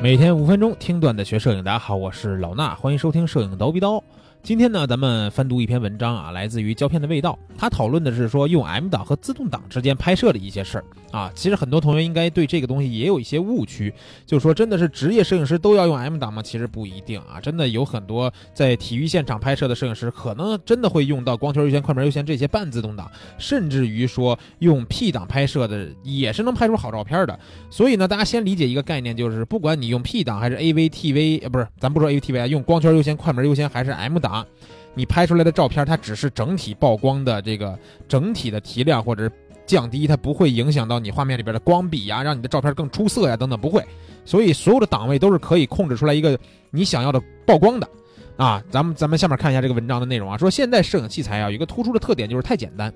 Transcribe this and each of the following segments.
每天五分钟听段子学摄影，大家好，我是老衲，欢迎收听摄影叨逼叨。今天呢，咱们翻读一篇文章啊，来自于胶片的味道。他讨论的是说用 M 档和自动挡之间拍摄的一些事儿啊。其实很多同学应该对这个东西也有一些误区，就是说真的是职业摄影师都要用 M 档吗？其实不一定啊。真的有很多在体育现场拍摄的摄影师，可能真的会用到光圈优先、快门优先这些半自动档，甚至于说用 P 档拍摄的也是能拍出好照片的。所以呢，大家先理解一个概念，就是不管你用 P 档还是 AVTV，呃，不是，咱不说 AVTV 啊，用光圈优先、快门优先还是 M 档。啊你拍出来的照片，它只是整体曝光的这个整体的提亮或者降低，它不会影响到你画面里边的光比呀，让你的照片更出色呀等等，不会。所以所有的档位都是可以控制出来一个你想要的曝光的啊。咱们咱们下面看一下这个文章的内容啊，说现在摄影器材啊有一个突出的特点就是太简单。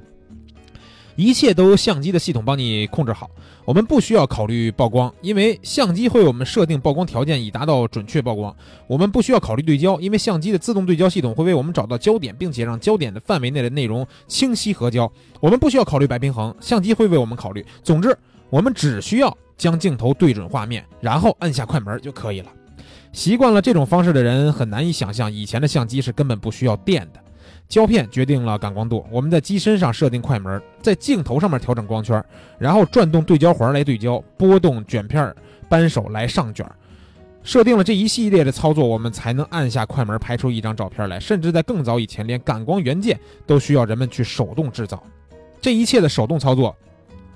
一切都由相机的系统帮你控制好，我们不需要考虑曝光，因为相机会为我们设定曝光条件以达到准确曝光。我们不需要考虑对焦，因为相机的自动对焦系统会为我们找到焦点，并且让焦点的范围内的内容清晰合焦。我们不需要考虑白平衡，相机会为我们考虑。总之，我们只需要将镜头对准画面，然后按下快门就可以了。习惯了这种方式的人很难以想象，以前的相机是根本不需要电的。胶片决定了感光度，我们在机身上设定快门，在镜头上面调整光圈，然后转动对焦环来对焦，拨动卷片扳手来上卷。设定了这一系列的操作，我们才能按下快门拍出一张照片来。甚至在更早以前，连感光元件都需要人们去手动制造。这一切的手动操作，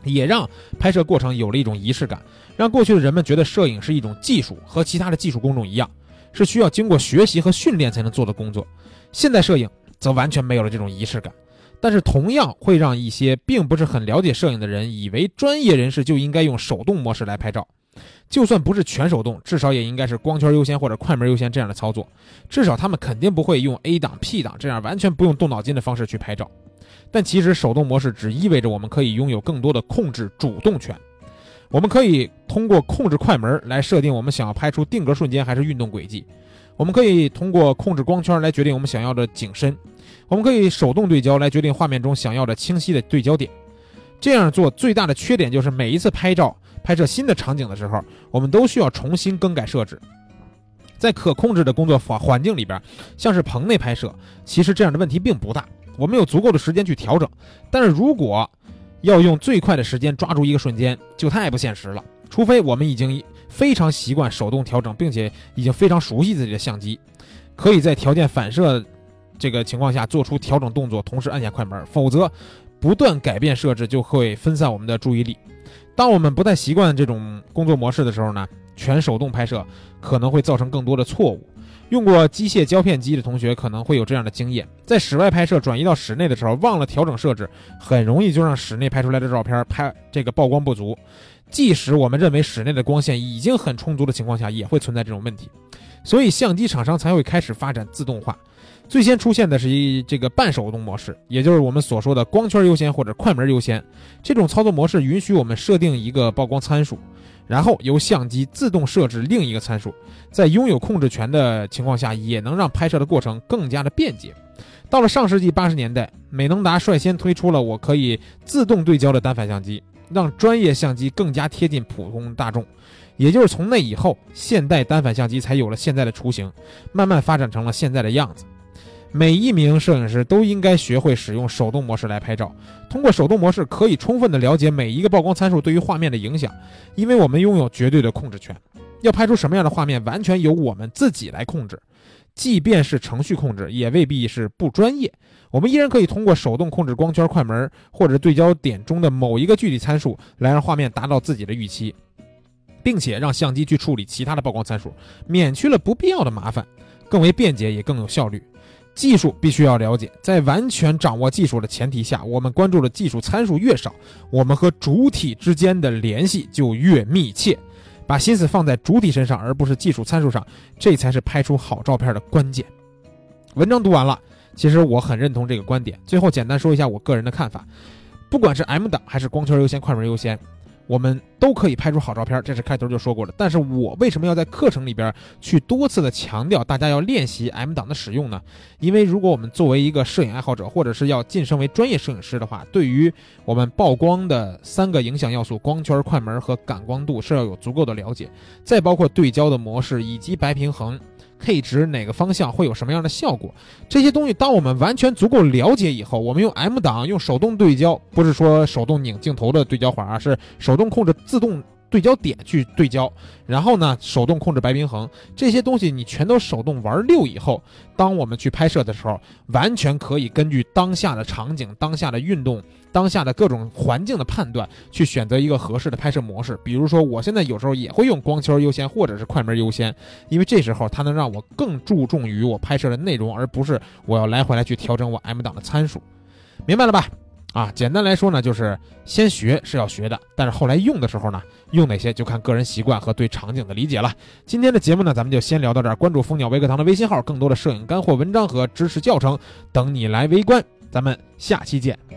也让拍摄过程有了一种仪式感，让过去的人们觉得摄影是一种技术，和其他的技术工种一样，是需要经过学习和训练才能做的工作。现代摄影。则完全没有了这种仪式感，但是同样会让一些并不是很了解摄影的人以为专业人士就应该用手动模式来拍照。就算不是全手动，至少也应该是光圈优先或者快门优先这样的操作。至少他们肯定不会用 A 档、P 档这样完全不用动脑筋的方式去拍照。但其实手动模式只意味着我们可以拥有更多的控制主动权。我们可以通过控制快门来设定我们想要拍出定格瞬间还是运动轨迹。我们可以通过控制光圈来决定我们想要的景深，我们可以手动对焦来决定画面中想要的清晰的对焦点。这样做最大的缺点就是每一次拍照拍摄新的场景的时候，我们都需要重新更改设置。在可控制的工作环环境里边，像是棚内拍摄，其实这样的问题并不大，我们有足够的时间去调整。但是如果要用最快的时间抓住一个瞬间，就太不现实了。除非我们已经非常习惯手动调整，并且已经非常熟悉自己的相机，可以在条件反射这个情况下做出调整动作，同时按下快门。否则，不断改变设置就会分散我们的注意力。当我们不太习惯这种工作模式的时候呢，全手动拍摄可能会造成更多的错误。用过机械胶片机的同学可能会有这样的经验：在室外拍摄转移到室内的时候，忘了调整设置，很容易就让室内拍出来的照片拍这个曝光不足。即使我们认为室内的光线已经很充足的情况下，也会存在这种问题，所以相机厂商才会开始发展自动化。最先出现的是一这个半手动模式，也就是我们所说的光圈优先或者快门优先。这种操作模式允许我们设定一个曝光参数，然后由相机自动设置另一个参数，在拥有控制权的情况下，也能让拍摄的过程更加的便捷。到了上世纪八十年代，美能达率先推出了我可以自动对焦的单反相机。让专业相机更加贴近普通大众，也就是从那以后，现代单反相机才有了现在的雏形，慢慢发展成了现在的样子。每一名摄影师都应该学会使用手动模式来拍照。通过手动模式，可以充分的了解每一个曝光参数对于画面的影响，因为我们拥有绝对的控制权。要拍出什么样的画面，完全由我们自己来控制。即便是程序控制，也未必是不专业。我们依然可以通过手动控制光圈、快门或者对焦点中的某一个具体参数，来让画面达到自己的预期，并且让相机去处理其他的曝光参数，免去了不必要的麻烦，更为便捷也更有效率。技术必须要了解，在完全掌握技术的前提下，我们关注的技术参数越少，我们和主体之间的联系就越密切。把心思放在主体身上，而不是技术参数上，这才是拍出好照片的关键。文章读完了，其实我很认同这个观点。最后简单说一下我个人的看法：不管是 M 档还是光圈优先、快门优先，我们都可以拍出好照片，这是开头就说过的。但是我为什么要在课程里边去多次的强调大家要练习 M 档的使用呢？因为如果我们作为一个摄影爱好者，或者是要晋升为专业摄影师的话，对于我们曝光的三个影响要素——光圈、快门和感光度，是要有足够的了解。再包括对焦的模式以及白平衡。K 值哪个方向会有什么样的效果？这些东西，当我们完全足够了解以后，我们用 M 档用手动对焦，不是说手动拧镜头的对焦环啊，是手动控制自动。对焦点去对焦，然后呢，手动控制白平衡这些东西，你全都手动玩溜以后，当我们去拍摄的时候，完全可以根据当下的场景、当下的运动、当下的各种环境的判断，去选择一个合适的拍摄模式。比如说，我现在有时候也会用光圈优先或者是快门优先，因为这时候它能让我更注重于我拍摄的内容，而不是我要来回来去调整我 M 档的参数。明白了吧？啊，简单来说呢，就是先学是要学的，但是后来用的时候呢，用哪些就看个人习惯和对场景的理解了。今天的节目呢，咱们就先聊到这儿。关注蜂鸟微课堂的微信号，更多的摄影干货文章和知识教程等你来围观。咱们下期见。